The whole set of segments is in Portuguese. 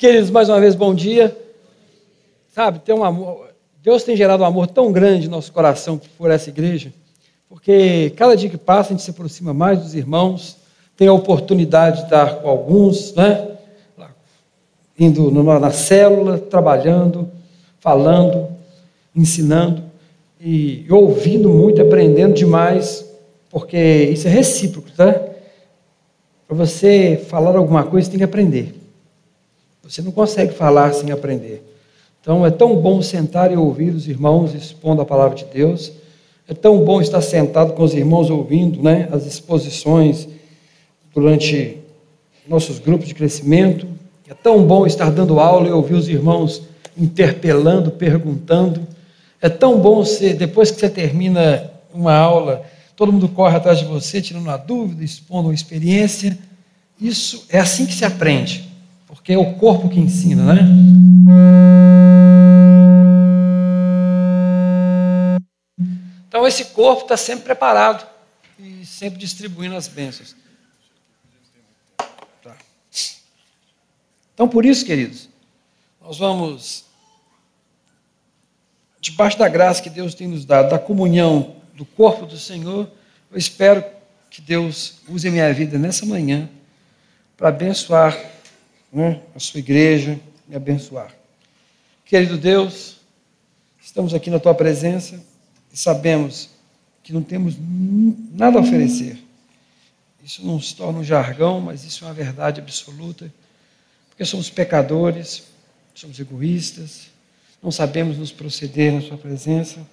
Queridos, mais uma vez, bom dia. Sabe, tem um amor, Deus tem gerado um amor tão grande no nosso coração por essa igreja, porque cada dia que passa a gente se aproxima mais dos irmãos, tem a oportunidade de estar com alguns, né? Indo na célula, trabalhando, falando, ensinando e ouvindo muito, aprendendo demais, porque isso é recíproco, tá? Para você falar alguma coisa, você tem que aprender. Você não consegue falar sem aprender. Então é tão bom sentar e ouvir os irmãos expondo a palavra de Deus. É tão bom estar sentado com os irmãos ouvindo né, as exposições durante nossos grupos de crescimento. É tão bom estar dando aula e ouvir os irmãos interpelando, perguntando. É tão bom ser, depois que você termina uma aula, todo mundo corre atrás de você, tirando uma dúvida, expondo uma experiência. Isso é assim que se aprende porque é o corpo que ensina, né? Então esse corpo está sempre preparado e sempre distribuindo as bênçãos. Tá. Então por isso, queridos, nós vamos debaixo da graça que Deus tem nos dado, da comunhão do corpo do Senhor, eu espero que Deus use a minha vida nessa manhã para abençoar né, a sua igreja e abençoar. Querido Deus, estamos aqui na tua presença e sabemos que não temos nada a oferecer. Isso não se torna um jargão, mas isso é uma verdade absoluta, porque somos pecadores, somos egoístas, não sabemos nos proceder na Sua presença,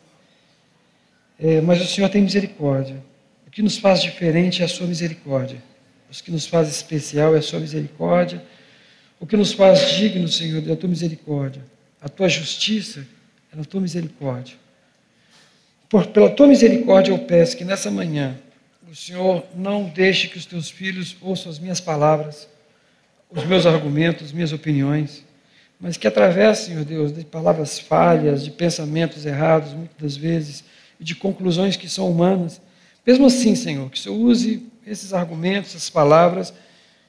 é, mas o Senhor tem misericórdia. O que nos faz diferente é a Sua misericórdia. O que nos faz especial é a Sua misericórdia o que nos faz dignos, Senhor, é a tua misericórdia. A tua justiça é na tua misericórdia. Por, pela tua misericórdia eu peço que nessa manhã o Senhor não deixe que os teus filhos ouçam as minhas palavras, os meus argumentos, as minhas opiniões, mas que através, Senhor Deus, de palavras falhas, de pensamentos errados, muitas das vezes, e de conclusões que são humanas, mesmo assim, Senhor, que o Senhor use esses argumentos, essas palavras,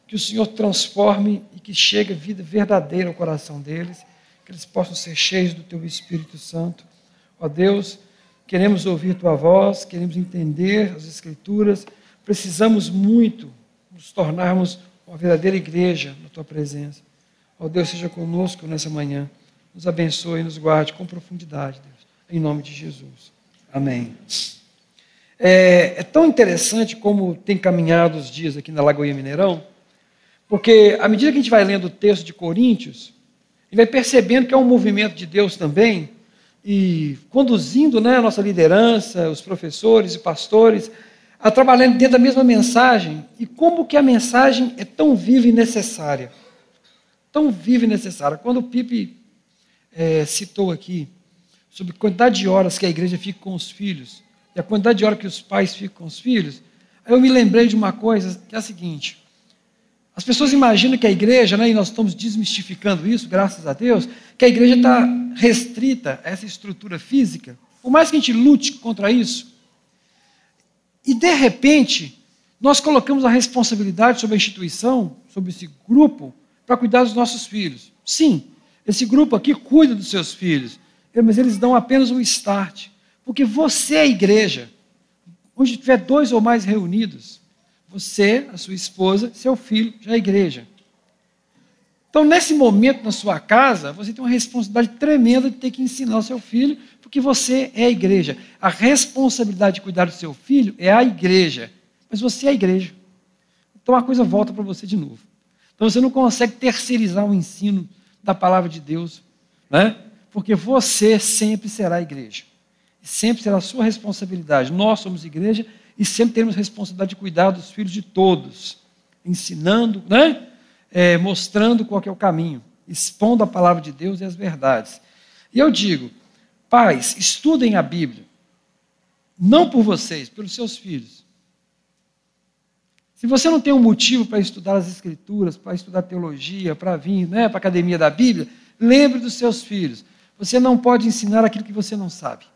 que o Senhor transforme e que chegue vida verdadeira ao coração deles, que eles possam ser cheios do Teu Espírito Santo. Ó Deus, queremos ouvir Tua voz, queremos entender as Escrituras, precisamos muito nos tornarmos uma verdadeira igreja na Tua presença. Ó Deus, seja conosco nessa manhã, nos abençoe e nos guarde com profundidade, Deus, em nome de Jesus. Amém. É, é tão interessante como tem caminhado os dias aqui na Lagoinha Mineirão, porque à medida que a gente vai lendo o texto de Coríntios, a gente vai percebendo que é um movimento de Deus também, e conduzindo né, a nossa liderança, os professores e pastores, a trabalhar dentro da mesma mensagem, e como que a mensagem é tão viva e necessária. Tão viva e necessária. Quando o Pipe é, citou aqui sobre a quantidade de horas que a igreja fica com os filhos, e a quantidade de horas que os pais ficam com os filhos, aí eu me lembrei de uma coisa que é a seguinte: as pessoas imaginam que a igreja, né, e nós estamos desmistificando isso, graças a Deus, que a igreja está restrita a essa estrutura física. Por mais que a gente lute contra isso, e de repente, nós colocamos a responsabilidade sobre a instituição, sobre esse grupo, para cuidar dos nossos filhos. Sim, esse grupo aqui cuida dos seus filhos, mas eles dão apenas um start. Porque você é a igreja. Onde tiver dois ou mais reunidos, você, a sua esposa, seu filho, já é a igreja. Então, nesse momento na sua casa, você tem uma responsabilidade tremenda de ter que ensinar o seu filho, porque você é a igreja. A responsabilidade de cuidar do seu filho é a igreja, mas você é a igreja. Então a coisa volta para você de novo. Então você não consegue terceirizar o ensino da palavra de Deus, né? porque você sempre será a igreja. Sempre será a sua responsabilidade. Nós somos igreja e sempre temos responsabilidade de cuidar dos filhos de todos, ensinando, né? É, mostrando qual é o caminho, expondo a palavra de Deus e as verdades. E eu digo, pais, estudem a Bíblia, não por vocês, pelos seus filhos. Se você não tem um motivo para estudar as Escrituras, para estudar teologia, para vir né, para a academia da Bíblia, lembre dos seus filhos. Você não pode ensinar aquilo que você não sabe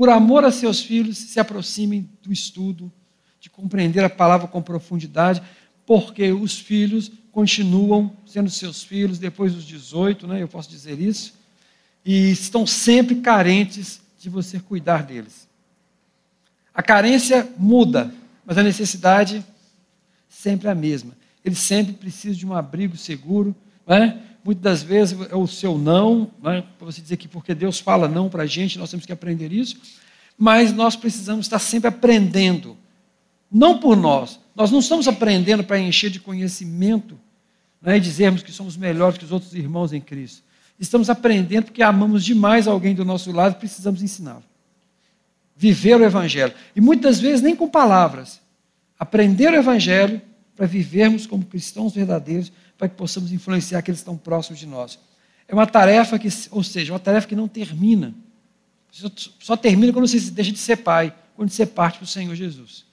por amor a seus filhos, se aproximem do estudo, de compreender a palavra com profundidade, porque os filhos continuam sendo seus filhos depois dos 18, né? Eu posso dizer isso. E estão sempre carentes de você cuidar deles. A carência muda, mas a necessidade sempre é a mesma. Eles sempre precisam de um abrigo seguro. Né? Muitas das vezes é o seu não, né? para você dizer que porque Deus fala não para a gente, nós temos que aprender isso. Mas nós precisamos estar sempre aprendendo. Não por nós. Nós não estamos aprendendo para encher de conhecimento né? e dizermos que somos melhores que os outros irmãos em Cristo. Estamos aprendendo porque amamos demais alguém do nosso lado e precisamos ensiná-lo. Viver o Evangelho. E muitas vezes nem com palavras. Aprender o Evangelho para vivermos como cristãos verdadeiros, para que possamos influenciar aqueles que estão próximos de nós. É uma tarefa que, ou seja, uma tarefa que não termina. Só, termina quando você deixa de ser pai, quando você parte para o Senhor Jesus.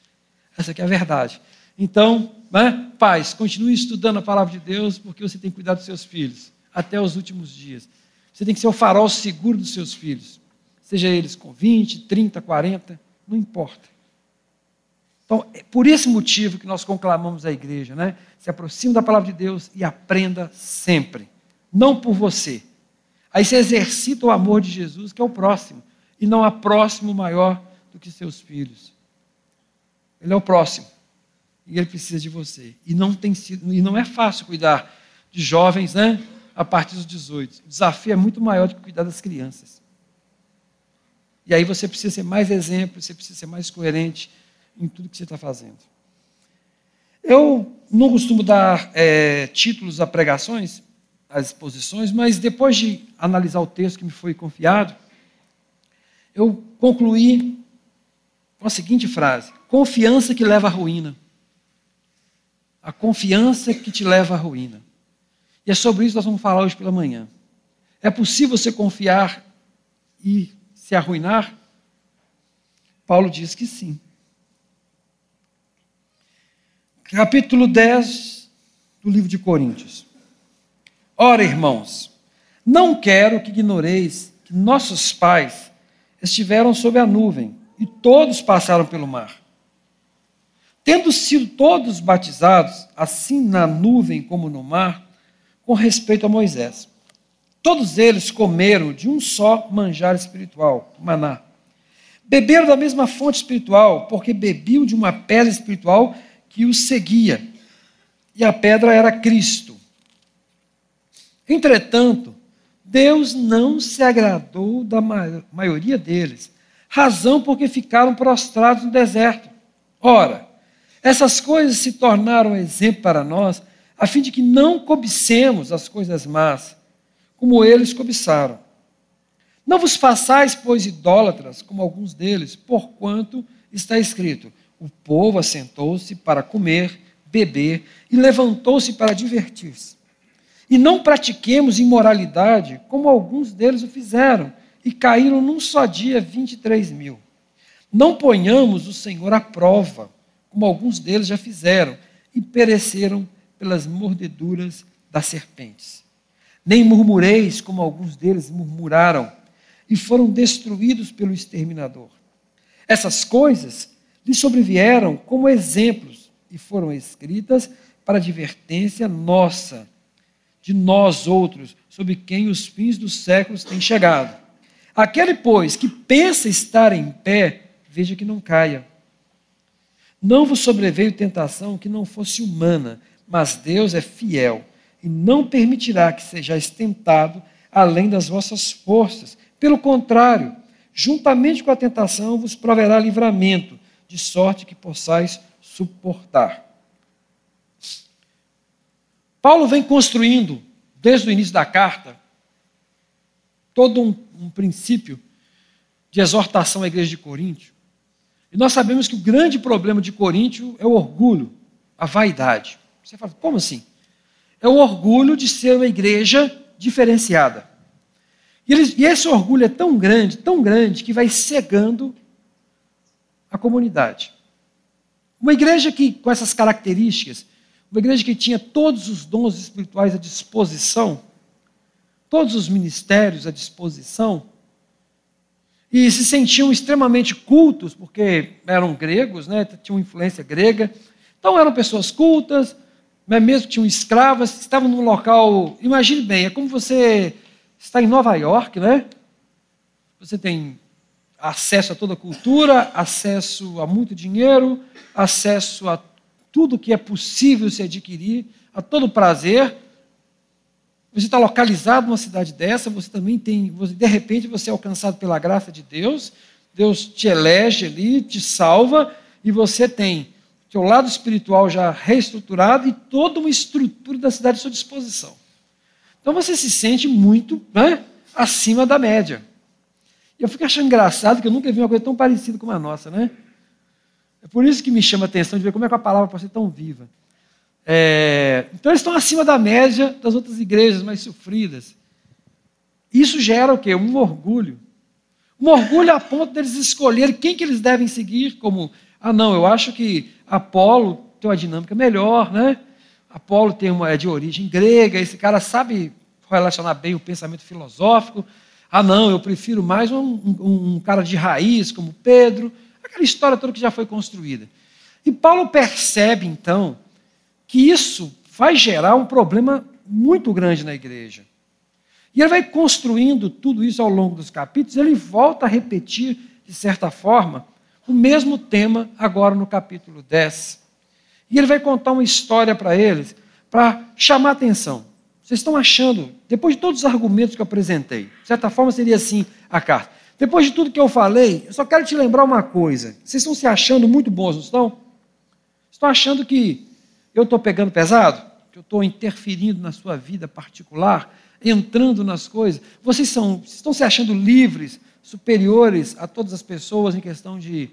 Essa é a verdade. Então, né, pais, continue estudando a palavra de Deus, porque você tem que cuidar dos seus filhos até os últimos dias. Você tem que ser o farol seguro dos seus filhos, seja eles com 20, 30, 40, não importa. Então, é por esse motivo que nós conclamamos a igreja, né? Se aproxime da palavra de Deus e aprenda sempre, não por você. Aí você exercita o amor de Jesus, que é o próximo, e não há próximo maior do que seus filhos. Ele é o próximo. E ele precisa de você. E não tem sido, e não é fácil cuidar de jovens, né? a partir dos 18. O desafio é muito maior do que cuidar das crianças. E aí você precisa ser mais exemplo, você precisa ser mais coerente em tudo que você está fazendo. Eu não costumo dar é, títulos a pregações, às exposições, mas depois de analisar o texto que me foi confiado, eu concluí com a seguinte frase: confiança que leva à ruína. A confiança que te leva à ruína. E é sobre isso que nós vamos falar hoje pela manhã. É possível você confiar e se arruinar? Paulo diz que sim. Capítulo 10 do livro de Coríntios. Ora, irmãos, não quero que ignoreis que nossos pais estiveram sob a nuvem e todos passaram pelo mar. Tendo sido todos batizados, assim na nuvem como no mar, com respeito a Moisés. Todos eles comeram de um só manjar espiritual, maná. Beberam da mesma fonte espiritual, porque bebiam de uma pedra espiritual que os seguia. E a pedra era Cristo. Entretanto, Deus não se agradou da maioria deles, razão porque ficaram prostrados no deserto. Ora, essas coisas se tornaram exemplo para nós a fim de que não cobicemos as coisas más, como eles cobiçaram. Não vos façais, pois, idólatras, como alguns deles, porquanto está escrito: o povo assentou-se para comer, beber e levantou-se para divertir-se. E não pratiquemos imoralidade, como alguns deles o fizeram, e caíram num só dia 23 mil. Não ponhamos o Senhor à prova, como alguns deles já fizeram, e pereceram pelas mordeduras das serpentes. Nem murmureis, como alguns deles murmuraram, e foram destruídos pelo exterminador. Essas coisas lhe sobrevieram como exemplos e foram escritas para advertência nossa, de nós outros, sobre quem os fins dos séculos têm chegado. Aquele, pois, que pensa estar em pé, veja que não caia. Não vos sobreveio tentação que não fosse humana, mas Deus é fiel e não permitirá que sejais tentado além das vossas forças. Pelo contrário, juntamente com a tentação vos proverá livramento, de sorte que possais suportar. Paulo vem construindo, desde o início da carta, todo um, um princípio de exortação à igreja de Coríntio. E nós sabemos que o grande problema de Coríntio é o orgulho, a vaidade. Você fala, como assim? É o orgulho de ser uma igreja diferenciada. E, eles, e esse orgulho é tão grande, tão grande, que vai cegando a comunidade. Uma igreja que, com essas características, uma igreja que tinha todos os dons espirituais à disposição, todos os ministérios à disposição, e se sentiam extremamente cultos, porque eram gregos, né, tinham influência grega, então eram pessoas cultas, mas mesmo que tinham escravas, estavam num local. Imagine bem, é como você está em Nova York, né? Você tem acesso a toda a cultura, acesso a muito dinheiro, acesso a tudo que é possível se adquirir, a todo prazer. Você está localizado numa cidade dessa, você também tem, de repente você é alcançado pela graça de Deus, Deus te elege ali, te salva, e você tem seu lado espiritual já reestruturado e toda uma estrutura da cidade à sua disposição. Então você se sente muito né, acima da média. Eu fico achando engraçado que eu nunca vi uma coisa tão parecida com a nossa, né? É por isso que me chama a atenção de ver como é que a palavra pode ser tão viva. É, então eles estão acima da média das outras igrejas mais sofridas. Isso gera o quê? Um orgulho. Um orgulho a ponto deles escolherem quem que eles devem seguir como, ah não, eu acho que Apolo tem uma dinâmica melhor, né? Apolo tem uma, é de origem grega, esse cara sabe relacionar bem o pensamento filosófico. Ah, não, eu prefiro mais um, um, um cara de raiz, como Pedro, aquela história toda que já foi construída. E Paulo percebe, então, que isso vai gerar um problema muito grande na igreja. E ele vai construindo tudo isso ao longo dos capítulos, ele volta a repetir, de certa forma, o mesmo tema agora no capítulo 10. E ele vai contar uma história para eles, para chamar atenção. Vocês estão achando, depois de todos os argumentos que eu apresentei, de certa forma seria assim a carta. Depois de tudo que eu falei, eu só quero te lembrar uma coisa. Vocês estão se achando muito bons, não estão? Estão achando que eu estou pegando pesado? Que eu estou interferindo na sua vida particular? Entrando nas coisas? Vocês, são, vocês estão se achando livres, superiores a todas as pessoas em questão de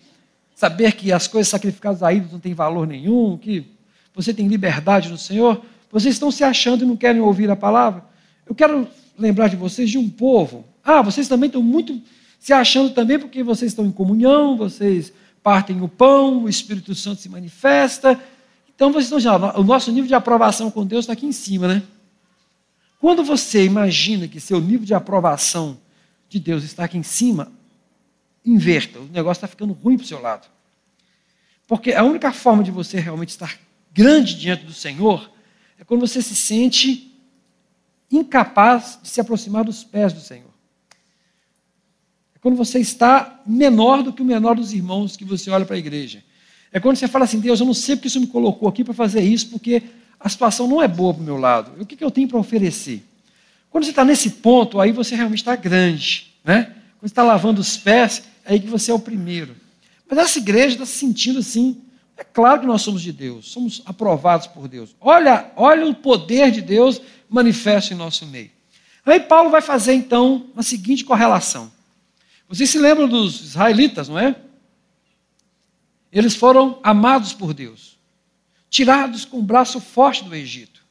saber que as coisas sacrificadas a ídolos não têm valor nenhum, que você tem liberdade no Senhor? Vocês estão se achando e não querem ouvir a palavra? Eu quero lembrar de vocês de um povo. Ah, vocês também estão muito se achando também porque vocês estão em comunhão, vocês partem o pão, o Espírito Santo se manifesta. Então vocês estão já, o nosso nível de aprovação com Deus está aqui em cima, né? Quando você imagina que seu nível de aprovação de Deus está aqui em cima, inverta, o negócio está ficando ruim para o seu lado. Porque a única forma de você realmente estar grande diante do Senhor é quando você se sente incapaz de se aproximar dos pés do Senhor. É quando você está menor do que o menor dos irmãos que você olha para a igreja. É quando você fala assim: Deus, eu não sei porque isso me colocou aqui para fazer isso, porque a situação não é boa para o meu lado. O que, que eu tenho para oferecer? Quando você está nesse ponto, aí você realmente está grande. Né? Quando você está lavando os pés, é aí que você é o primeiro. Mas essa igreja está se sentindo assim, é claro que nós somos de Deus, somos aprovados por Deus. Olha, olha o poder de Deus manifesto em nosso meio. Aí Paulo vai fazer então a seguinte correlação. Vocês se lembram dos israelitas, não é? Eles foram amados por Deus, tirados com o braço forte do Egito.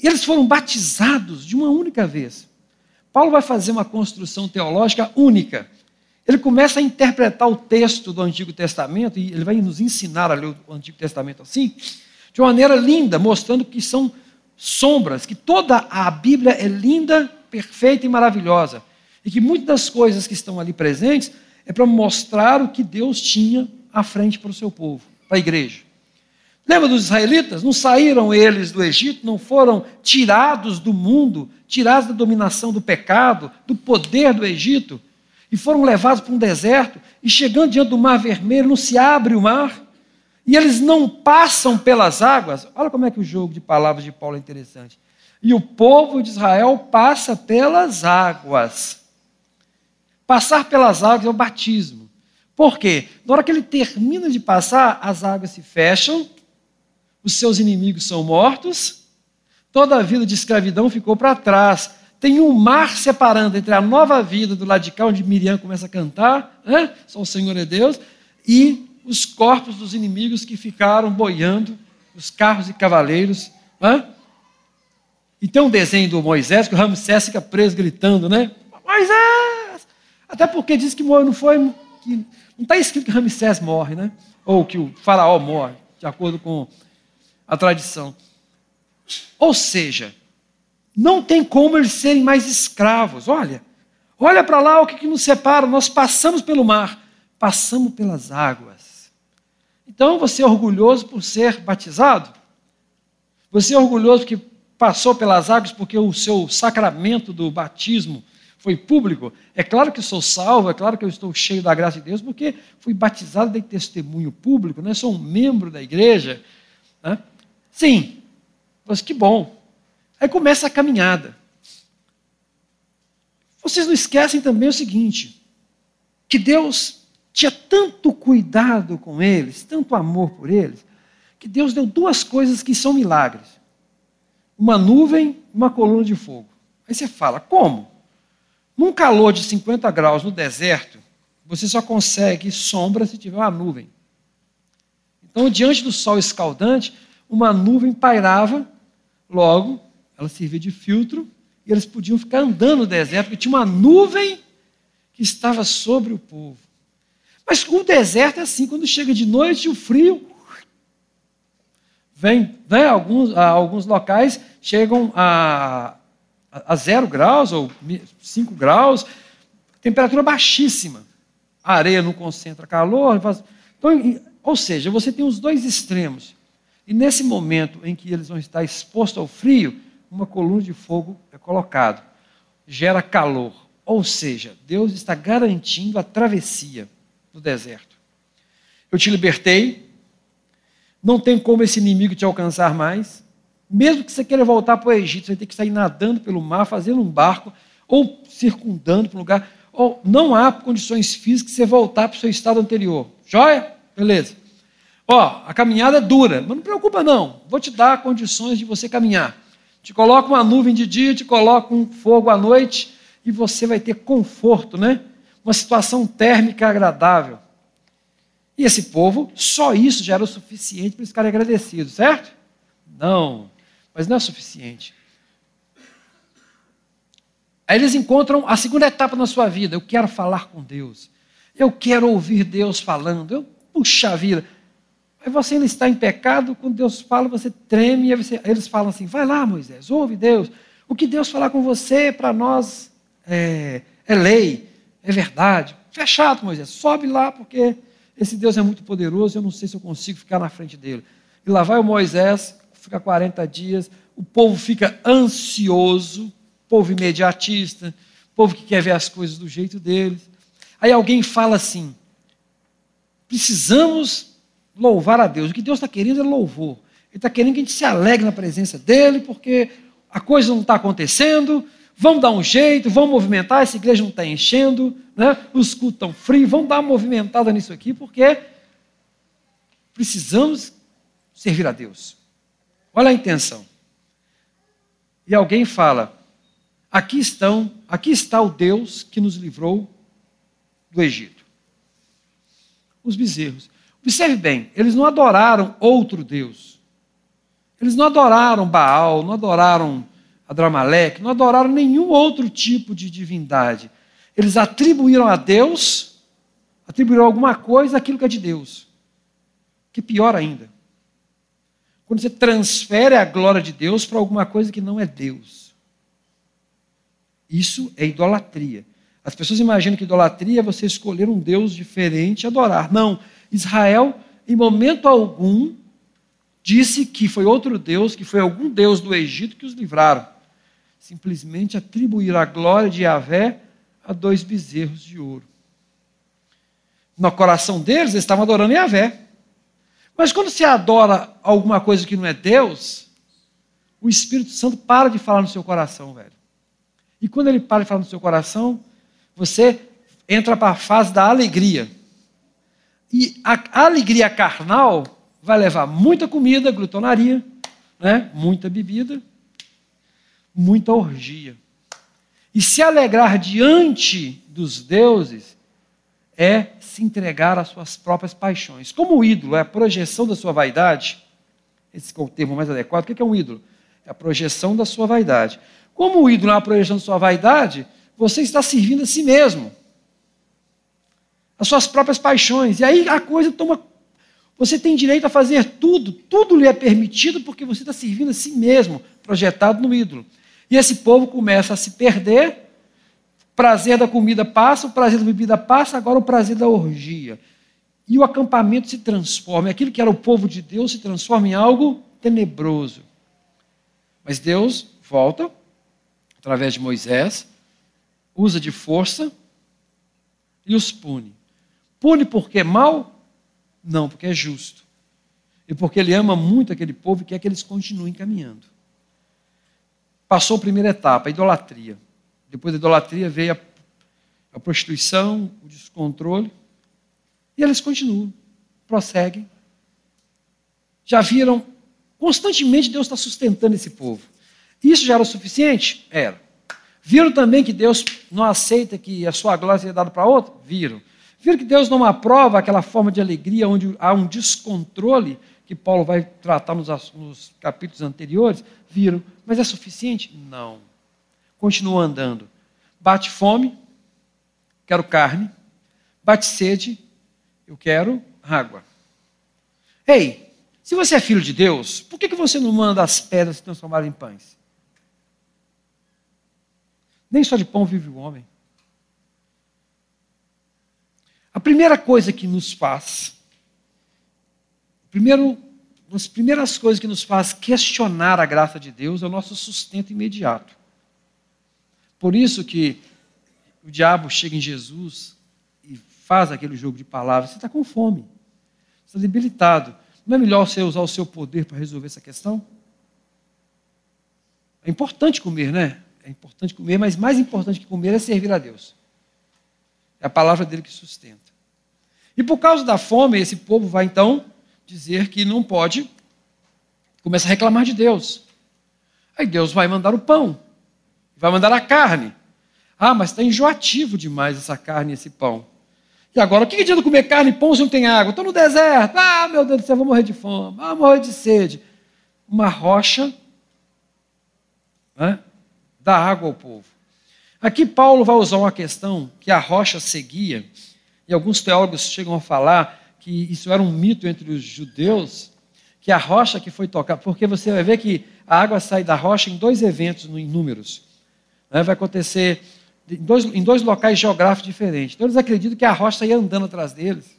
E eles foram batizados de uma única vez. Paulo vai fazer uma construção teológica única ele começa a interpretar o texto do Antigo Testamento, e ele vai nos ensinar a ler o Antigo Testamento assim, de uma maneira linda, mostrando que são sombras, que toda a Bíblia é linda, perfeita e maravilhosa. E que muitas das coisas que estão ali presentes é para mostrar o que Deus tinha à frente para o seu povo, para a igreja. Lembra dos israelitas? Não saíram eles do Egito, não foram tirados do mundo, tirados da dominação do pecado, do poder do Egito e foram levados para um deserto, e chegando diante do mar vermelho, não se abre o mar, e eles não passam pelas águas. Olha como é que o jogo de palavras de Paulo é interessante. E o povo de Israel passa pelas águas. Passar pelas águas é o batismo. Por quê? Na hora que ele termina de passar, as águas se fecham, os seus inimigos são mortos, toda a vida de escravidão ficou para trás tem um mar separando entre a nova vida do lado de cá, onde Miriam começa a cantar, né? só o Senhor é Deus, e os corpos dos inimigos que ficaram boiando, os carros e cavaleiros. Né? E tem um desenho do Moisés que o Ramsés fica preso gritando, né? Moisés! Até porque diz que não foi. Que, não está escrito que Ramsés morre, né? Ou que o faraó morre, de acordo com a tradição. Ou seja, não tem como eles serem mais escravos. Olha, olha para lá o que, que nos separa. Nós passamos pelo mar, passamos pelas águas. Então você é orgulhoso por ser batizado? Você é orgulhoso porque passou pelas águas, porque o seu sacramento do batismo foi público. É claro que sou salvo, é claro que eu estou cheio da graça de Deus, porque fui batizado, dei testemunho público, né? sou um membro da igreja. Né? Sim, mas que bom. Aí começa a caminhada. Vocês não esquecem também o seguinte: que Deus tinha tanto cuidado com eles, tanto amor por eles, que Deus deu duas coisas que são milagres: uma nuvem e uma coluna de fogo. Aí você fala, como? Num calor de 50 graus no deserto, você só consegue sombra se tiver uma nuvem. Então, diante do sol escaldante, uma nuvem pairava, logo, ela servia de filtro, e eles podiam ficar andando no deserto, porque tinha uma nuvem que estava sobre o povo. Mas o deserto é assim, quando chega de noite, o frio vem, né, alguns, alguns locais chegam a, a zero graus ou cinco graus, temperatura baixíssima. A areia não concentra calor. Então, ou seja, você tem os dois extremos. E nesse momento em que eles vão estar expostos ao frio, uma coluna de fogo é colocado. Gera calor. Ou seja, Deus está garantindo a travessia do deserto. Eu te libertei, não tem como esse inimigo te alcançar mais. Mesmo que você queira voltar para o Egito, você ter que sair nadando pelo mar, fazendo um barco, ou circundando para um lugar. Ou não há condições físicas de você voltar para o seu estado anterior. Joia? Beleza. Ó, a caminhada é dura, mas não preocupa não. Vou te dar condições de você caminhar. Te coloco uma nuvem de dia, te coloco um fogo à noite e você vai ter conforto, né? Uma situação térmica agradável. E esse povo, só isso já era o suficiente para eles ficarem agradecidos, certo? Não mas não é suficiente. Aí eles encontram a segunda etapa na sua vida. Eu quero falar com Deus. Eu quero ouvir Deus falando. Eu, puxa vida. Aí você ainda está em pecado, quando Deus fala, você treme, e você, eles falam assim: vai lá, Moisés, ouve Deus. O que Deus falar com você, para nós, é, é lei, é verdade. Fechado, Moisés, sobe lá, porque esse Deus é muito poderoso, eu não sei se eu consigo ficar na frente dele. E lá vai o Moisés fica 40 dias, o povo fica ansioso, povo imediatista, povo que quer ver as coisas do jeito deles. Aí alguém fala assim: precisamos louvar a Deus. O que Deus está querendo é louvor. Ele está querendo que a gente se alegre na presença dele, porque a coisa não está acontecendo. Vamos dar um jeito, vamos movimentar. Essa igreja não está enchendo, né? os cultos estão frios. Vamos dar uma movimentada nisso aqui, porque precisamos servir a Deus. Olha a intenção. E alguém fala: aqui estão, aqui está o Deus que nos livrou do Egito. Os bezerros. Observe bem, eles não adoraram outro Deus. Eles não adoraram Baal, não adoraram Adramaleque, não adoraram nenhum outro tipo de divindade. Eles atribuíram a Deus, atribuíram alguma coisa aquilo que é de Deus. Que pior ainda. Quando você transfere a glória de Deus para alguma coisa que não é Deus. Isso é idolatria. As pessoas imaginam que idolatria é você escolher um Deus diferente e adorar. Não. Israel, em momento algum, disse que foi outro Deus, que foi algum Deus do Egito que os livraram. Simplesmente atribuir a glória de Yahvé a dois bezerros de ouro. No coração deles, eles estavam adorando Yahvé. Mas quando você adora alguma coisa que não é Deus, o Espírito Santo para de falar no seu coração, velho. E quando ele para de falar no seu coração, você entra para a fase da alegria. E a alegria carnal vai levar muita comida, glutonaria, né? muita bebida, muita orgia. E se alegrar diante dos deuses é se entregar às suas próprias paixões. Como o ídolo é a projeção da sua vaidade, esse é o termo mais adequado, o que é um ídolo? É a projeção da sua vaidade. Como o ídolo é a projeção da sua vaidade, você está servindo a si mesmo, as suas próprias paixões. E aí a coisa toma. Você tem direito a fazer tudo, tudo lhe é permitido porque você está servindo a si mesmo, projetado no ídolo. E esse povo começa a se perder prazer da comida passa, o prazer da bebida passa, agora o prazer da orgia. E o acampamento se transforma. Aquilo que era o povo de Deus se transforma em algo tenebroso. Mas Deus volta, através de Moisés, usa de força e os pune. Pune porque é mal? Não, porque é justo. E porque ele ama muito aquele povo e quer que eles continuem caminhando. Passou a primeira etapa, a idolatria. Depois da idolatria veio a, a prostituição, o descontrole. E eles continuam, prosseguem. Já viram, constantemente Deus está sustentando esse povo. Isso já era o suficiente? Era. Viram também que Deus não aceita que a sua glória seja dada para outro? Viram. Viram que Deus não aprova aquela forma de alegria onde há um descontrole que Paulo vai tratar nos, nos capítulos anteriores? Viram. Mas é suficiente? Não. Continua andando. Bate fome, quero carne. Bate sede, eu quero água. Ei, se você é filho de Deus, por que, que você não manda as pedras se transformarem em pães? Nem só de pão vive o homem. A primeira coisa que nos faz, primeiro, das primeiras coisas que nos faz questionar a graça de Deus é o nosso sustento imediato. Por isso que o diabo chega em Jesus e faz aquele jogo de palavras. Você está com fome, você está debilitado. Não é melhor você usar o seu poder para resolver essa questão? É importante comer, né? É importante comer, mas mais importante que comer é servir a Deus. É a palavra dele que sustenta. E por causa da fome, esse povo vai então dizer que não pode, começa a reclamar de Deus. Aí Deus vai mandar o pão, vai mandar a carne. Ah, mas está enjoativo demais essa carne e esse pão. E agora, o que adianta comer carne e pão se não tem água? Estou no deserto. Ah, meu Deus do céu, vou morrer de fome. Ah, vou morrer de sede. Uma rocha né, dá água ao povo. Aqui Paulo vai usar uma questão que a rocha seguia, e alguns teólogos chegam a falar que isso era um mito entre os judeus, que a rocha que foi tocada, porque você vai ver que a água sai da rocha em dois eventos em números. Né? Vai acontecer em dois, em dois locais geográficos diferentes. Então eles acreditam que a rocha ia andando atrás deles.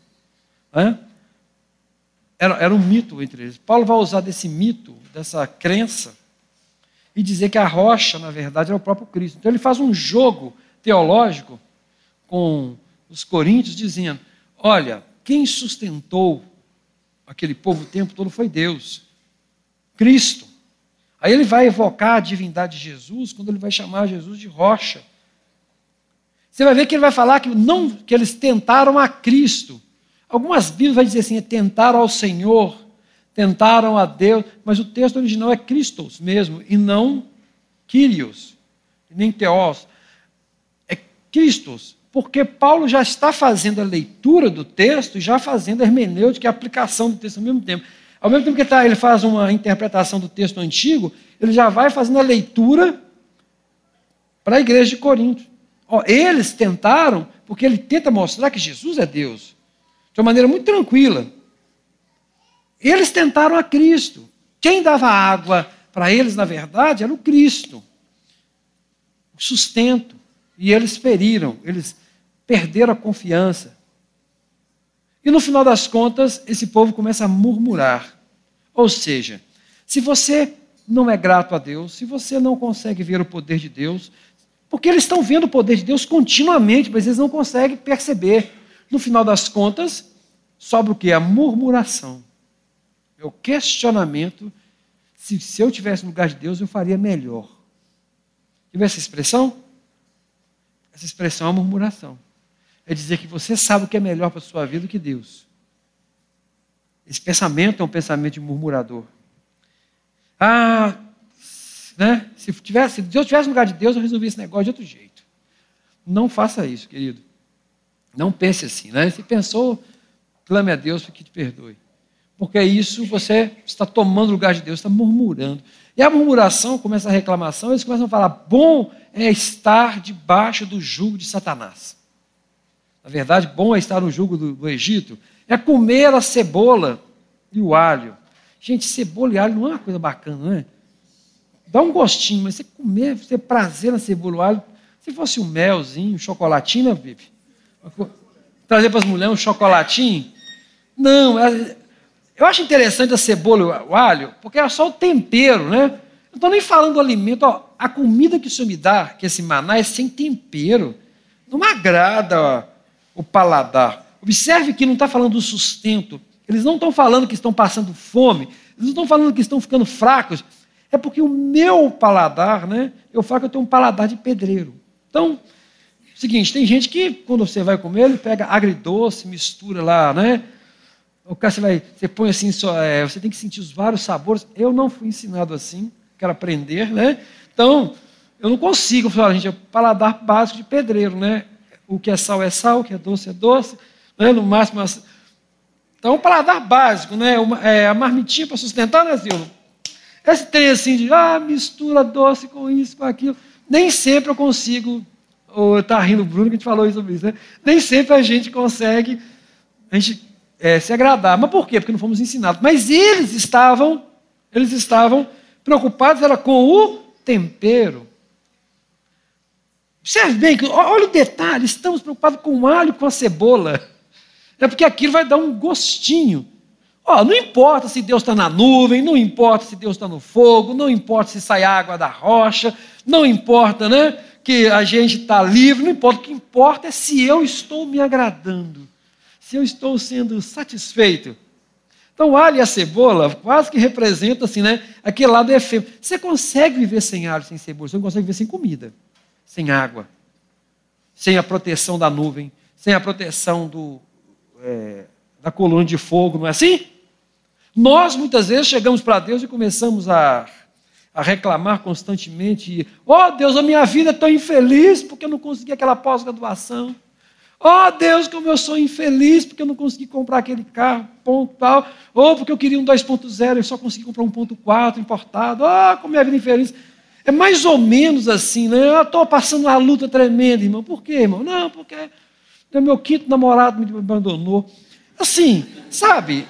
Né? Era, era um mito entre eles. Paulo vai usar desse mito, dessa crença, e dizer que a rocha, na verdade, é o próprio Cristo. Então ele faz um jogo teológico com os coríntios, dizendo: olha, quem sustentou aquele povo o tempo todo foi Deus, Cristo. Aí ele vai evocar a divindade de Jesus quando ele vai chamar Jesus de rocha. Você vai ver que ele vai falar que, não, que eles tentaram a Cristo. Algumas Bíblias vai dizer assim, tentaram ao Senhor, tentaram a Deus, mas o texto original é Christos mesmo, e não Kyrios, nem Teós. É Christos, porque Paulo já está fazendo a leitura do texto e já fazendo a hermenêutica e a aplicação do texto ao mesmo tempo. Ao mesmo tempo que ele tá, faz uma interpretação do texto antigo, ele já vai fazendo a leitura para a igreja de Corinto. Eles tentaram, porque ele tenta mostrar que Jesus é Deus, de uma maneira muito tranquila. Eles tentaram a Cristo. Quem dava água para eles, na verdade, era o Cristo. O sustento. E eles feriram, eles perderam a confiança. E no final das contas, esse povo começa a murmurar. Ou seja, se você não é grato a Deus, se você não consegue ver o poder de Deus, porque eles estão vendo o poder de Deus continuamente, mas eles não conseguem perceber. No final das contas, sobra o que? A murmuração. É o questionamento. Se, se eu tivesse no lugar de Deus, eu faria melhor. Viu essa expressão? Essa expressão é uma murmuração. É dizer que você sabe o que é melhor para a sua vida do que Deus. Esse pensamento é um pensamento de murmurador. Ah, né? Se, tivesse, se Deus estivesse no lugar de Deus, eu resolvia esse negócio de outro jeito. Não faça isso, querido. Não pense assim. Né? Se pensou, clame a Deus para que te perdoe. Porque isso você está tomando o lugar de Deus, está murmurando. E a murmuração começa a reclamação, eles começam a falar: bom é estar debaixo do jugo de Satanás. Na verdade, bom é estar no jugo do, do Egito, é comer a cebola e o alho. Gente, cebola e alho não é uma coisa bacana, não é? dá um gostinho, mas você comer, você ter prazer na cebola alho, se fosse um melzinho, um chocolatinho, né, Bibi? Trazer para as mulheres um chocolatinho? Não, é, eu acho interessante a cebola e o alho, porque é só o tempero, né? Não estou nem falando do alimento, ó, a comida que o Senhor me dá, que esse maná, é sem tempero. Não agrada ó, o paladar. Observe que não está falando do sustento. Eles não estão falando que estão passando fome. Eles não estão falando que estão ficando fracos. É porque o meu paladar, né? Eu falo que eu tenho um paladar de pedreiro. Então, seguinte, tem gente que, quando você vai comer, ele pega agridoce, mistura lá, né? O cara você vai, você põe assim, só, é, você tem que sentir os vários sabores. Eu não fui ensinado assim, quero aprender, né? Então, eu não consigo falar, gente, é paladar básico de pedreiro, né? O que é sal é sal, o que é doce é doce, né? no máximo. Então, um paladar básico, né? Uma, é, a marmitinha para sustentar, né, Silvio? Esse trem assim de, ah, mistura doce com isso, com aquilo. Nem sempre eu consigo, ou está rindo o Bruno que a gente falou sobre isso, né? Nem sempre a gente consegue, a gente é, se agradar. Mas por quê? Porque não fomos ensinados. Mas eles estavam, eles estavam preocupados era com o tempero. Observe bem, olha o detalhe, estamos preocupados com o alho, com a cebola. É porque aquilo vai dar um gostinho. Oh, não importa se Deus está na nuvem, não importa se Deus está no fogo, não importa se sai água da rocha, não importa né, que a gente está livre, não importa. O que importa é se eu estou me agradando se eu estou sendo satisfeito. Então, o alho e a cebola quase que representam assim, né, aquele lado efêmero. Você consegue viver sem alho, sem cebola, você não consegue viver sem comida, sem água, sem a proteção da nuvem, sem a proteção do, é, da coluna de fogo, não é assim? Nós, muitas vezes, chegamos para Deus e começamos a, a reclamar constantemente: Oh, Deus, a minha vida é tão infeliz porque eu não consegui aquela pós-graduação. Oh Deus, como eu sou infeliz porque eu não consegui comprar aquele carro, ponto tal. Ou porque eu queria um 2.0 e só consegui comprar um 1.4 importado. Oh, como minha vida infeliz. É mais ou menos assim, né? Eu estou passando uma luta tremenda, irmão. Por quê, irmão? Não, porque meu quinto namorado me abandonou. Assim, sabe?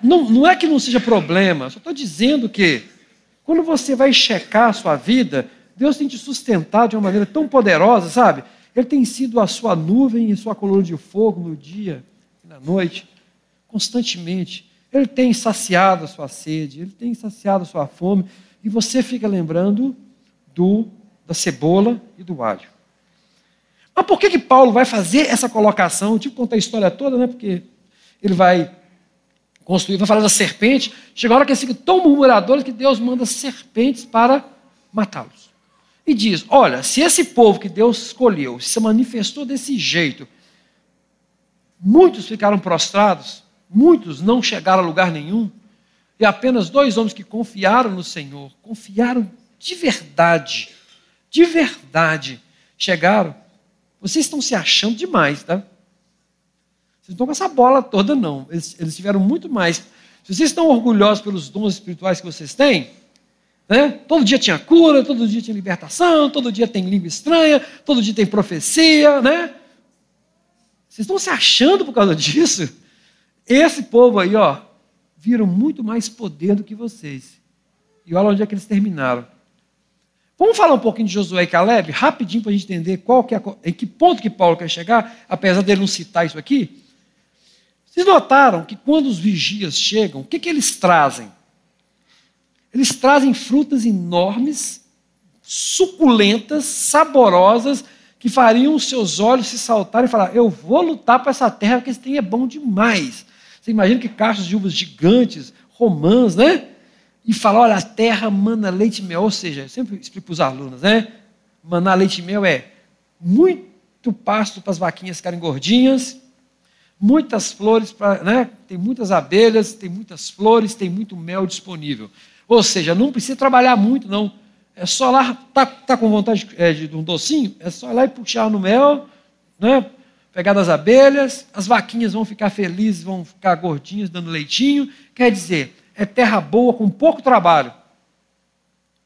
Não, não é que não seja problema, só estou dizendo que quando você vai checar a sua vida, Deus tem te sustentado de uma maneira tão poderosa, sabe? Ele tem sido a sua nuvem e sua coluna de fogo no dia e na noite, constantemente. Ele tem saciado a sua sede, ele tem saciado a sua fome, e você fica lembrando do da cebola e do alho. Mas por que, que Paulo vai fazer essa colocação? Que contar a história toda, né? Porque ele vai construir, vai falar da serpente. Chega a hora que eles ficam tão murmuradores que Deus manda serpentes para matá-los e diz: Olha, se esse povo que Deus escolheu se manifestou desse jeito, muitos ficaram prostrados, muitos não chegaram a lugar nenhum, e apenas dois homens que confiaram no Senhor, confiaram de verdade, de verdade, chegaram. Vocês estão se achando demais, tá? Vocês não estão com essa bola toda, não. Eles, eles tiveram muito mais. Se vocês estão orgulhosos pelos dons espirituais que vocês têm, né? Todo dia tinha cura, todo dia tinha libertação, todo dia tem língua estranha, todo dia tem profecia, né? Vocês estão se achando por causa disso? Esse povo aí, ó, viram muito mais poder do que vocês. E olha onde é que eles terminaram. Vamos falar um pouquinho de Josué e Caleb, rapidinho para a gente entender qual que é, em que ponto que Paulo quer chegar, apesar dele não citar isso aqui. Vocês notaram que quando os vigias chegam, o que, que eles trazem? Eles trazem frutas enormes, suculentas, saborosas, que fariam os seus olhos se saltarem e falar: Eu vou lutar para essa terra, porque esse trem é bom demais. Você imagina que caixas de uvas gigantes, romãs, né? E falar: Olha, a terra mana leite e mel. Ou seja, eu sempre explico para os alunos, né? Manar leite e mel é muito pasto para as vaquinhas ficarem gordinhas, muitas flores, para, né? tem muitas abelhas, tem muitas flores, tem muito mel disponível. Ou seja, não precisa trabalhar muito, não. É só lá, tá, tá com vontade de, é, de um docinho? É só lá e puxar no mel, né? Pegar das abelhas, as vaquinhas vão ficar felizes, vão ficar gordinhas, dando leitinho. Quer dizer, é terra boa com pouco trabalho.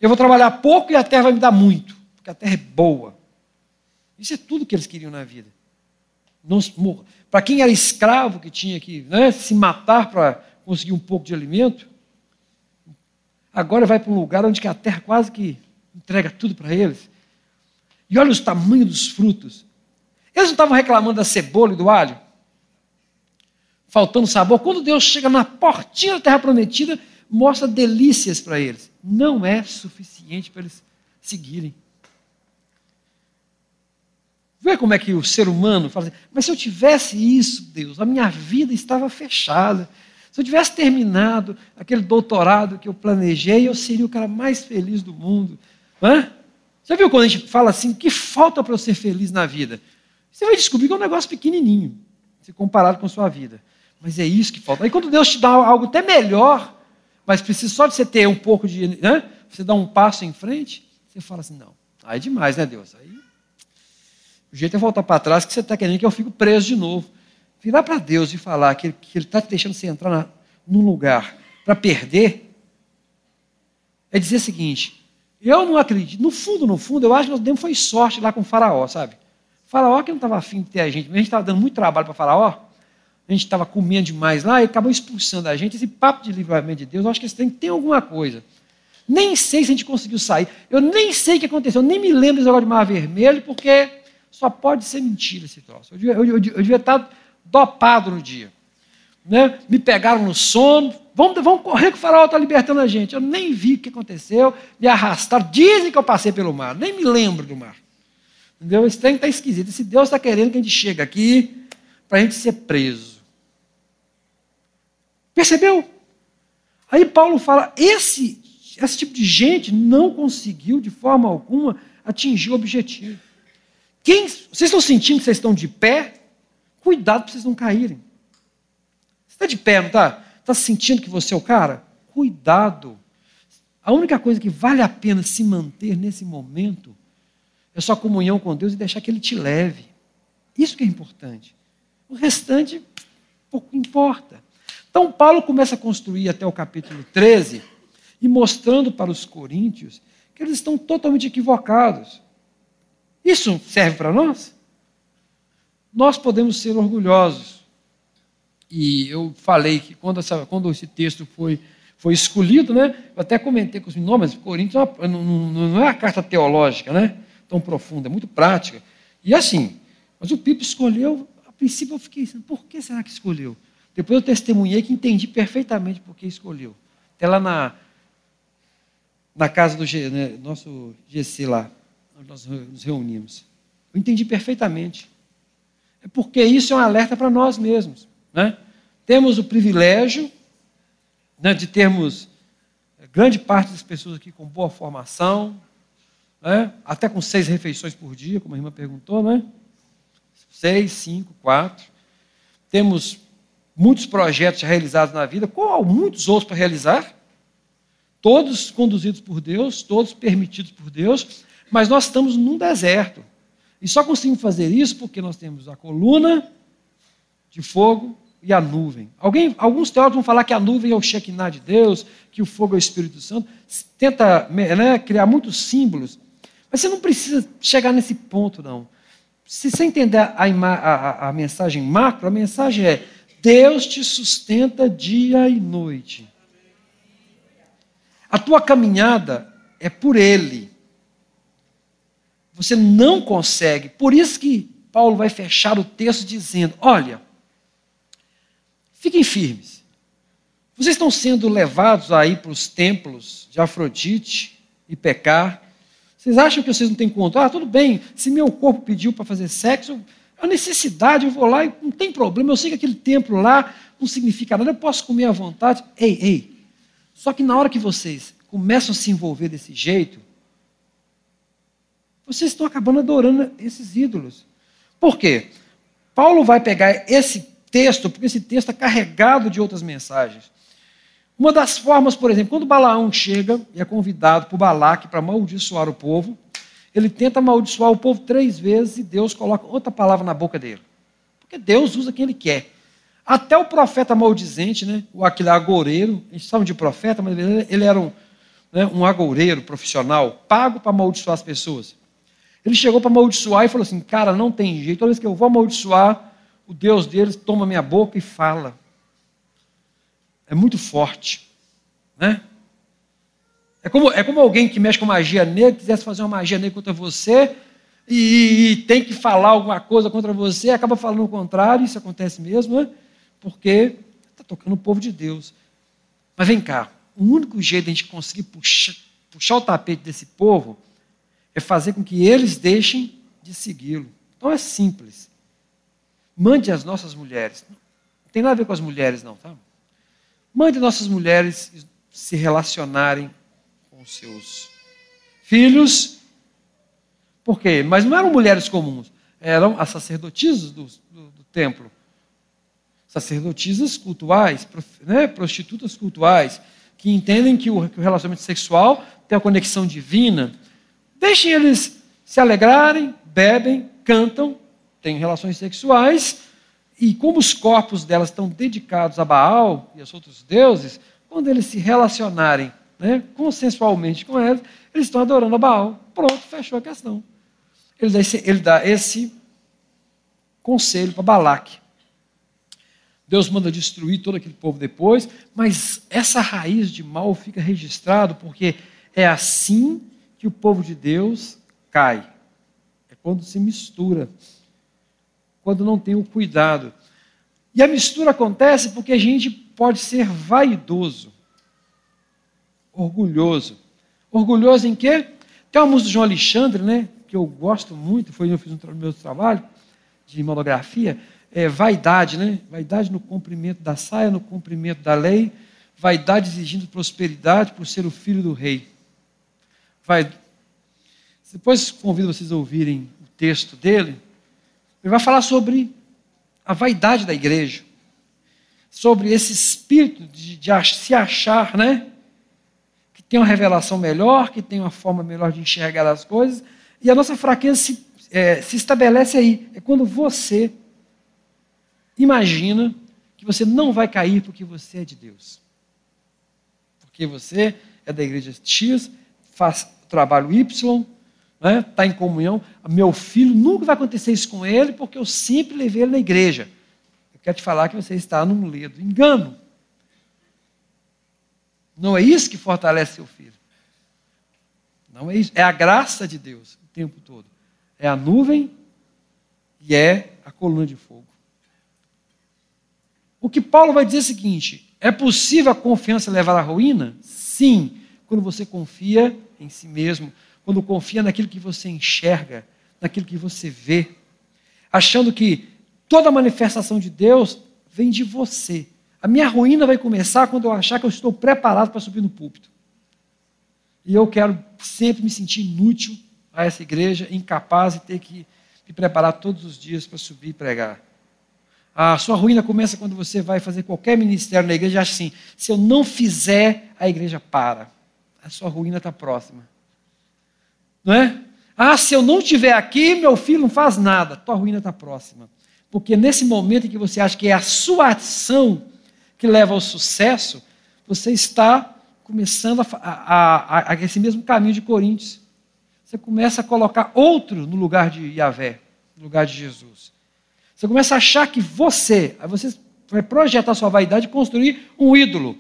Eu vou trabalhar pouco e a terra vai me dar muito, porque a terra é boa. Isso é tudo que eles queriam na vida. Para quem era escravo, que tinha que né, se matar para conseguir um pouco de alimento, agora vai para um lugar onde a terra quase que entrega tudo para eles. E olha os tamanhos dos frutos. Eles não estavam reclamando da cebola e do alho? Faltando sabor. Quando Deus chega na portinha da terra prometida, mostra delícias para eles. Não é suficiente para eles seguirem. Vê como é que o ser humano fala assim, mas se eu tivesse isso, Deus, a minha vida estava fechada. Se eu tivesse terminado aquele doutorado que eu planejei, eu seria o cara mais feliz do mundo. Hã? Já viu quando a gente fala assim, o que falta para eu ser feliz na vida? Você vai descobrir que é um negócio pequenininho, se comparado com a sua vida. Mas é isso que falta. Aí quando Deus te dá algo até melhor, mas precisa só de você ter um pouco de. Né? Você dar um passo em frente, você fala assim, não, aí é demais, né, Deus? Aí o jeito é voltar para trás, que você está querendo que eu fico preso de novo. Virar para Deus e falar que Ele está te deixando você entrar na, num lugar para perder, é dizer o seguinte: eu não acredito. No fundo, no fundo, eu acho que nós demos foi sorte lá com o Faraó, sabe? Faraó que não estava afim de ter a gente, a gente estava dando muito trabalho para Faraó, a gente estava comendo demais lá e acabou expulsando a gente. Esse papo de livramento de Deus, eu acho que tem que ter alguma coisa. Nem sei se a gente conseguiu sair. Eu nem sei o que aconteceu, eu nem me lembro desse negócio de mar vermelho, porque só pode ser mentira esse troço. Eu devia, eu, eu, eu devia estar dopado no dia. Né? Me pegaram no sono, vamos, vamos correr que o faraó está libertando a gente. Eu nem vi o que aconteceu, me arrastaram. Dizem que eu passei pelo mar, nem me lembro do mar. Entendeu? Esse trem está esquisito. Esse Deus está querendo que a gente chegue aqui para a gente ser preso. Percebeu? Aí Paulo fala: esse, esse tipo de gente não conseguiu de forma alguma atingir o objetivo. Quem, vocês estão sentindo que vocês estão de pé? Cuidado para vocês não caírem. Você está de pé, não está? Está sentindo que você é o cara? Cuidado. A única coisa que vale a pena se manter nesse momento é sua comunhão com Deus e deixar que Ele te leve. Isso que é importante. O restante pouco importa. Então, Paulo começa a construir até o capítulo 13 e mostrando para os coríntios que eles estão totalmente equivocados. Isso serve para nós? Nós podemos ser orgulhosos. E eu falei que quando, essa, quando esse texto foi, foi escolhido, né, eu até comentei com os nomes, Coríntios é não, não, não é uma carta teológica, né, tão profunda, é muito prática. E assim, mas o Pipo escolheu, a princípio eu fiquei assim, por que será que escolheu? Depois eu testemunhei que entendi perfeitamente por que escolheu. Até lá na, na casa do né, nosso GC lá onde nós nos reunimos. Eu entendi perfeitamente. É porque isso é um alerta para nós mesmos. Né? Temos o privilégio né, de termos grande parte das pessoas aqui com boa formação, né? até com seis refeições por dia, como a irmã perguntou, né? Seis, cinco, quatro. Temos muitos projetos realizados na vida, com muitos outros para realizar, todos conduzidos por Deus, todos permitidos por Deus, mas nós estamos num deserto. E só conseguimos fazer isso porque nós temos a coluna de fogo e a nuvem. Alguém, alguns teólogos vão falar que a nuvem é o Shekinah de Deus, que o fogo é o Espírito Santo. Tenta né, criar muitos símbolos. Mas você não precisa chegar nesse ponto, não. Se você entender a, a, a mensagem macro, a mensagem é: Deus te sustenta dia e noite. A tua caminhada é por Ele. Você não consegue. Por isso que Paulo vai fechar o texto dizendo: olha, fiquem firmes. Vocês estão sendo levados aí para os templos de Afrodite e pecar. Vocês acham que vocês não têm controle? Ah, tudo bem, se meu corpo pediu para fazer sexo, a necessidade, eu vou lá e não tem problema. Eu sei que aquele templo lá não significa nada, eu posso comer à vontade. Ei, ei. Só que na hora que vocês começam a se envolver desse jeito, vocês estão acabando adorando esses ídolos. Por quê? Paulo vai pegar esse texto, porque esse texto é carregado de outras mensagens. Uma das formas, por exemplo, quando Balaão chega e é convidado por Balaque para amaldiçoar o povo, ele tenta amaldiçoar o povo três vezes e Deus coloca outra palavra na boca dele. Porque Deus usa quem ele quer. Até o profeta maldizente, né, o aquele agoureiro, a gente chama de profeta, mas ele era um, né, um agoureiro profissional, pago para amaldiçoar as pessoas. Ele chegou para amaldiçoar e falou assim: Cara, não tem jeito, toda vez que eu vou amaldiçoar, o Deus deles toma minha boca e fala. É muito forte. Né? É como, é como alguém que mexe com magia negra, quisesse fazer uma magia negra contra você e, e tem que falar alguma coisa contra você, acaba falando o contrário, isso acontece mesmo, né? porque está tocando o povo de Deus. Mas vem cá, o único jeito de a gente conseguir puxar, puxar o tapete desse povo é fazer com que eles deixem de segui-lo. Então é simples. Mande as nossas mulheres. Não tem nada a ver com as mulheres, não, tá? Mande nossas mulheres se relacionarem com seus filhos. Por quê? Mas não eram mulheres comuns, eram as sacerdotisas do, do, do templo. Sacerdotisas cultuais, né? prostitutas cultuais, que entendem que o, que o relacionamento sexual tem a conexão divina. Deixem eles se alegrarem, bebem, cantam, têm relações sexuais, e como os corpos delas estão dedicados a Baal e aos outros deuses, quando eles se relacionarem né, consensualmente com eles, eles estão adorando a Baal. Pronto, fechou a questão. Ele dá esse, ele dá esse conselho para Balaque. Deus manda destruir todo aquele povo depois, mas essa raiz de mal fica registrado porque é assim que o povo de Deus cai. É quando se mistura, quando não tem o cuidado. E a mistura acontece porque a gente pode ser vaidoso, orgulhoso. Orgulhoso em quê? Tem uma música do João Alexandre, né, que eu gosto muito, foi eu fiz um meu trabalho de monografia, é vaidade, né? Vaidade no cumprimento da saia, no cumprimento da lei, vaidade exigindo prosperidade por ser o filho do rei. Vai... Depois convido vocês a ouvirem o texto dele. Ele vai falar sobre a vaidade da igreja, sobre esse espírito de, de se achar, né? Que tem uma revelação melhor, que tem uma forma melhor de enxergar as coisas, e a nossa fraqueza se, é, se estabelece aí. É quando você imagina que você não vai cair porque você é de Deus. Porque você é da igreja X, faz trabalho Y, está né, em comunhão. Meu filho nunca vai acontecer isso com ele, porque eu sempre levei ele na igreja. Eu quero te falar que você está num ledo engano. Não é isso que fortalece seu filho. Não é isso. É a graça de Deus o tempo todo. É a nuvem e é a coluna de fogo. O que Paulo vai dizer é o seguinte: é possível a confiança levar à ruína? Sim, quando você confia em si mesmo, quando confia naquilo que você enxerga, naquilo que você vê, achando que toda manifestação de Deus vem de você. A minha ruína vai começar quando eu achar que eu estou preparado para subir no púlpito. E eu quero sempre me sentir inútil a essa igreja, incapaz de ter que me preparar todos os dias para subir e pregar. A sua ruína começa quando você vai fazer qualquer ministério na igreja e assim: se eu não fizer, a igreja para. A sua ruína está próxima. Não é? Ah, se eu não estiver aqui, meu filho não faz nada. Tua ruína está próxima. Porque nesse momento em que você acha que é a sua ação que leva ao sucesso, você está começando a, a, a, a esse mesmo caminho de Coríntios. Você começa a colocar outro no lugar de Yahvé, no lugar de Jesus. Você começa a achar que você, aí você vai projetar sua vaidade e construir um ídolo.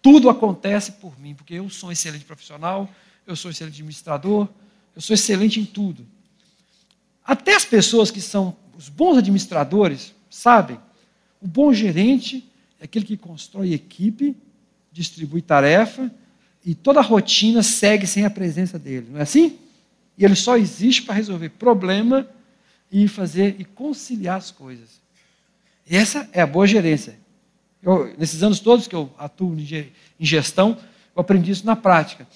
Tudo acontece por mim, porque eu sou um excelente profissional, eu sou um excelente administrador, eu sou excelente em tudo. Até as pessoas que são os bons administradores sabem, o bom gerente é aquele que constrói equipe, distribui tarefa e toda a rotina segue sem a presença dele, não é assim? E ele só existe para resolver problema e fazer e conciliar as coisas. E essa é a boa gerência. Eu, nesses anos todos que eu atuo em gestão, eu aprendi isso na prática.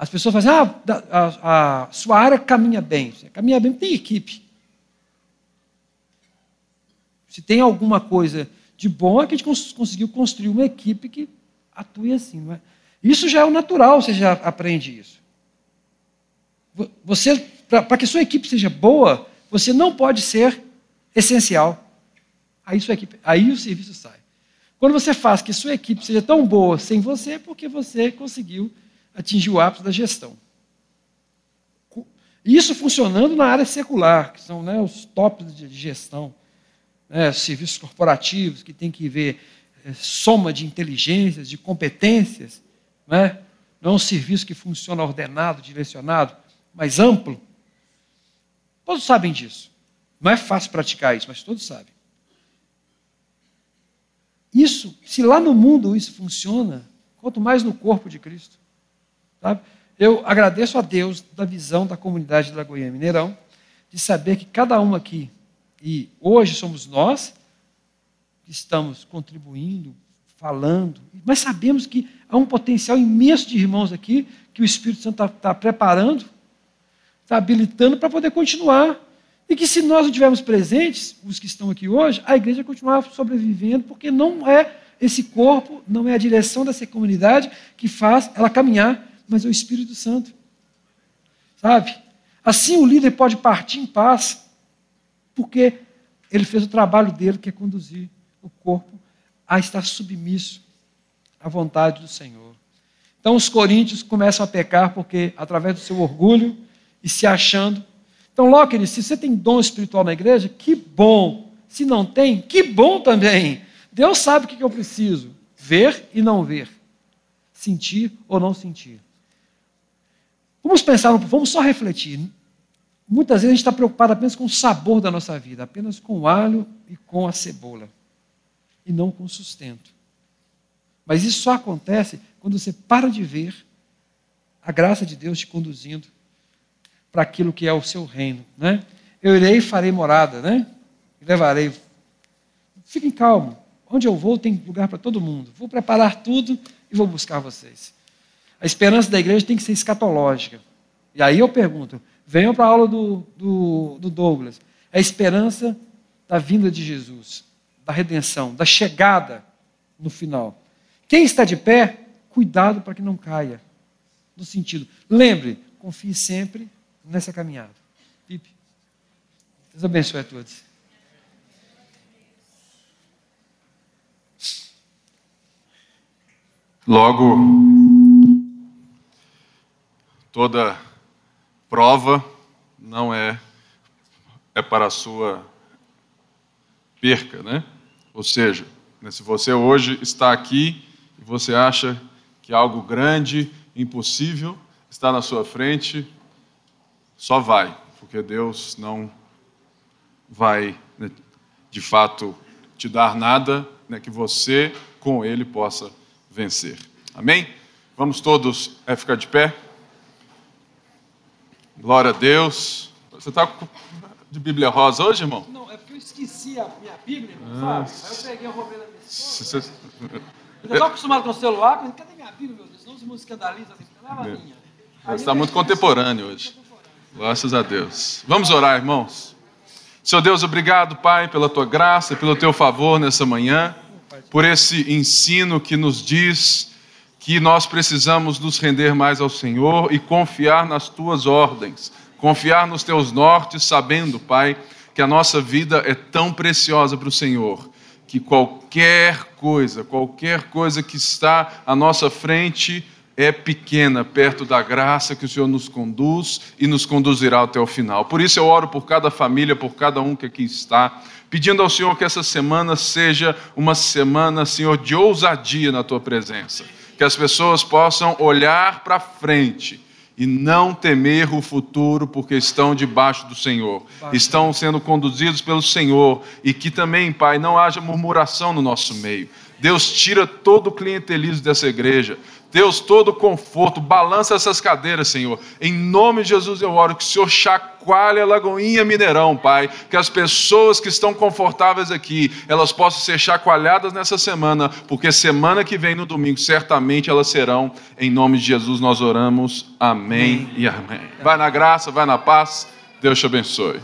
As pessoas fazem, ah, a, a sua área caminha bem. Caminha bem, tem equipe. Se tem alguma coisa de bom, é que a gente conseguiu construir uma equipe que atue assim. Não é? Isso já é o natural, você já aprende isso. Você, para que sua equipe seja boa, você não pode ser essencial. Aí, sua equipe, aí o serviço sai. Quando você faz que sua equipe seja tão boa sem você, é porque você conseguiu atingir o ápice da gestão. Isso funcionando na área secular, que são né, os tops de gestão, né, serviços corporativos, que tem que ver é, soma de inteligências, de competências, né? não é um serviço que funciona ordenado, direcionado, mas amplo. Todos sabem disso. Não é fácil praticar isso, mas todos sabem. Isso, se lá no mundo isso funciona, quanto mais no corpo de Cristo. Eu agradeço a Deus da visão da comunidade de Lagoinha Mineirão, de saber que cada um aqui, e hoje somos nós que estamos contribuindo, falando, mas sabemos que há um potencial imenso de irmãos aqui que o Espírito Santo está tá preparando, está habilitando para poder continuar. E que se nós não estivermos presentes, os que estão aqui hoje, a igreja continuar sobrevivendo, porque não é esse corpo, não é a direção dessa comunidade que faz ela caminhar, mas é o Espírito Santo. Sabe? Assim o líder pode partir em paz, porque ele fez o trabalho dele, que é conduzir o corpo a estar submisso à vontade do Senhor. Então os coríntios começam a pecar porque, através do seu orgulho e se achando. Então, querido, se você tem dom espiritual na igreja, que bom. Se não tem, que bom também. Deus sabe o que eu preciso: ver e não ver, sentir ou não sentir. Vamos pensar, vamos só refletir. Muitas vezes a gente está preocupado apenas com o sabor da nossa vida, apenas com o alho e com a cebola e não com sustento. Mas isso só acontece quando você para de ver a graça de Deus te conduzindo para aquilo que é o seu reino. Né? Eu irei e farei morada, né? Levarei. Fiquem calmos. Onde eu vou tem lugar para todo mundo. Vou preparar tudo e vou buscar vocês. A esperança da igreja tem que ser escatológica. E aí eu pergunto: venham para a aula do, do, do Douglas. É a esperança da vinda de Jesus da redenção, da chegada no final. Quem está de pé, cuidado para que não caia. No sentido, lembre, confie sempre nessa caminhada. Pipe. Deus abençoe a todos. Logo, toda prova não é é para a sua perca, né? Ou seja, né, se você hoje está aqui e você acha que algo grande, impossível, está na sua frente, só vai, porque Deus não vai, né, de fato, te dar nada né, que você, com Ele, possa vencer. Amém? Vamos todos é, ficar de pé? Glória a Deus. Você está de Bíblia Rosa hoje, irmão? Não esqueci a minha Bíblia, ah, sabe? Aí eu peguei, eu roubei da minha esposa. Eu estou acostumado com o celular, mas cadê minha Bíblia, meu Deus? Senão os músicos escandalizam, assim, leva a é. minha. Você está muito contemporâneo hoje. Graças a Deus. Vamos orar, irmãos. Senhor Deus, obrigado, Pai, pela tua graça, pelo teu favor nessa manhã, por esse ensino que nos diz que nós precisamos nos render mais ao Senhor e confiar nas tuas ordens, confiar nos teus nortes, sabendo, Pai, que a nossa vida é tão preciosa para o Senhor, que qualquer coisa, qualquer coisa que está à nossa frente é pequena perto da graça que o Senhor nos conduz e nos conduzirá até o final. Por isso eu oro por cada família, por cada um que aqui está, pedindo ao Senhor que essa semana seja uma semana, Senhor, de ousadia na tua presença. Que as pessoas possam olhar para frente e não temer o futuro, porque estão debaixo do Senhor, estão sendo conduzidos pelo Senhor, e que também, Pai, não haja murmuração no nosso meio. Deus tira todo o clientelismo dessa igreja. Deus, todo conforto, balança essas cadeiras, Senhor. Em nome de Jesus eu oro que o Senhor chacoalhe a Lagoinha Mineirão, Pai. Que as pessoas que estão confortáveis aqui, elas possam ser chacoalhadas nessa semana, porque semana que vem, no domingo, certamente elas serão. Em nome de Jesus nós oramos. Amém, amém. e amém. Vai na graça, vai na paz. Deus te abençoe.